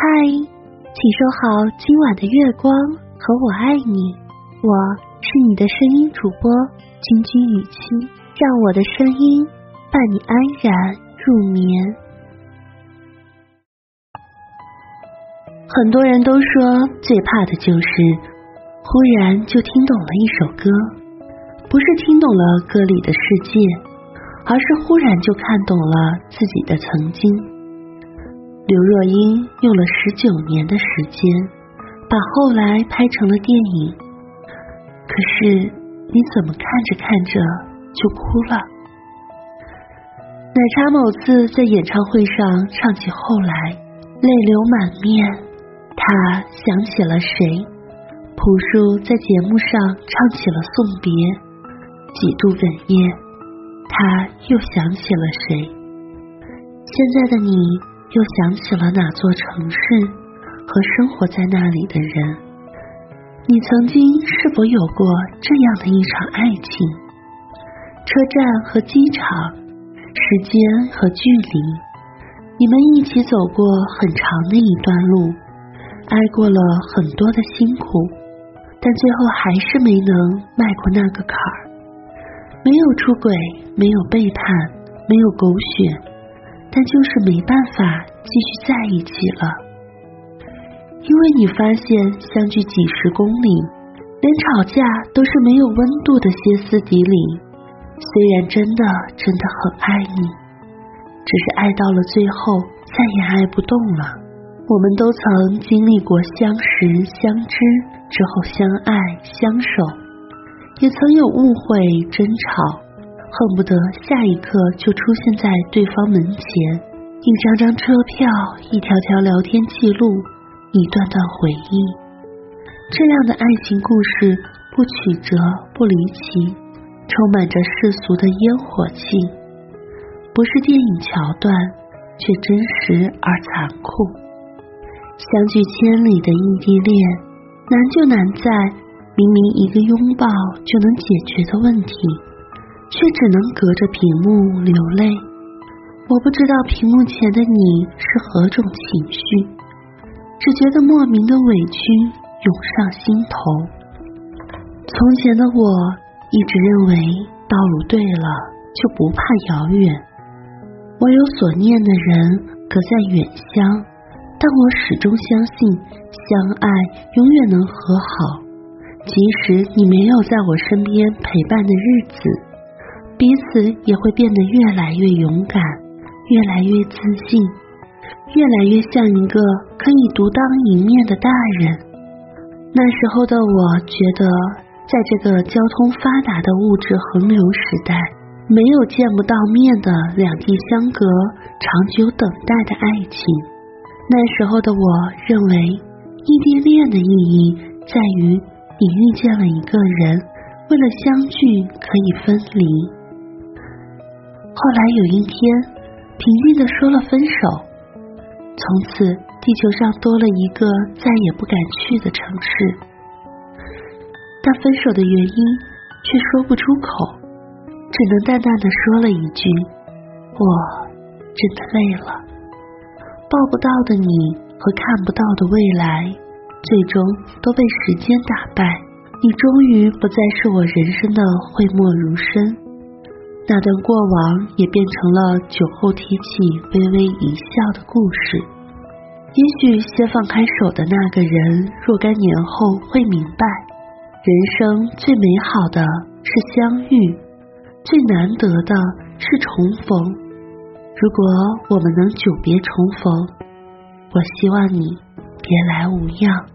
嗨，请收好今晚的月光和我爱你，我是你的声音主播君君雨清，让我的声音伴你安然入眠。很多人都说最怕的就是忽然就听懂了一首歌，不是听懂了歌里的世界，而是忽然就看懂了自己的曾经。刘若英用了十九年的时间，把后来拍成了电影。可是你怎么看着看着就哭了？奶茶某次在演唱会上唱起《后来》，泪流满面。他想起了谁？朴树在节目上唱起了《送别》，几度哽咽。他又想起了谁？现在的你。又想起了哪座城市和生活在那里的人？你曾经是否有过这样的一场爱情？车站和机场，时间和距离，你们一起走过很长的一段路，挨过了很多的辛苦，但最后还是没能迈过那个坎儿。没有出轨，没有背叛，没有狗血。但就是没办法继续在一起了，因为你发现相距几十公里，连吵架都是没有温度的歇斯底里。虽然真的真的很爱你，只是爱到了最后再也爱不动了。我们都曾经历过相识、相知之后相爱、相守，也曾有误会、争吵。恨不得下一刻就出现在对方门前，一张张车票，一条条聊天记录，一段段回忆。这样的爱情故事不曲折不离奇，充满着世俗的烟火气，不是电影桥段，却真实而残酷。相距千里的异地恋，难就难在明明一个拥抱就能解决的问题。却只能隔着屏幕流泪。我不知道屏幕前的你是何种情绪，只觉得莫名的委屈涌上心头。从前的我一直认为道路对了就不怕遥远，我有所念的人隔在远乡，但我始终相信相爱永远能和好，即使你没有在我身边陪伴的日子。彼此也会变得越来越勇敢，越来越自信，越来越像一个可以独当一面的大人。那时候的我觉得，在这个交通发达的物质横流时代，没有见不到面的两地相隔、长久等待的爱情。那时候的我认为，异地恋的意义在于你遇见了一个人，为了相聚可以分离。后来有一天，平静的说了分手，从此地球上多了一个再也不敢去的城市。但分手的原因却说不出口，只能淡淡的说了一句：“我真的累了。”抱不到的你和看不到的未来，最终都被时间打败。你终于不再是我人生的讳莫如深。那段过往也变成了酒后提起微微一笑的故事。也许先放开手的那个人，若干年后会明白，人生最美好的是相遇，最难得的是重逢。如果我们能久别重逢，我希望你别来无恙。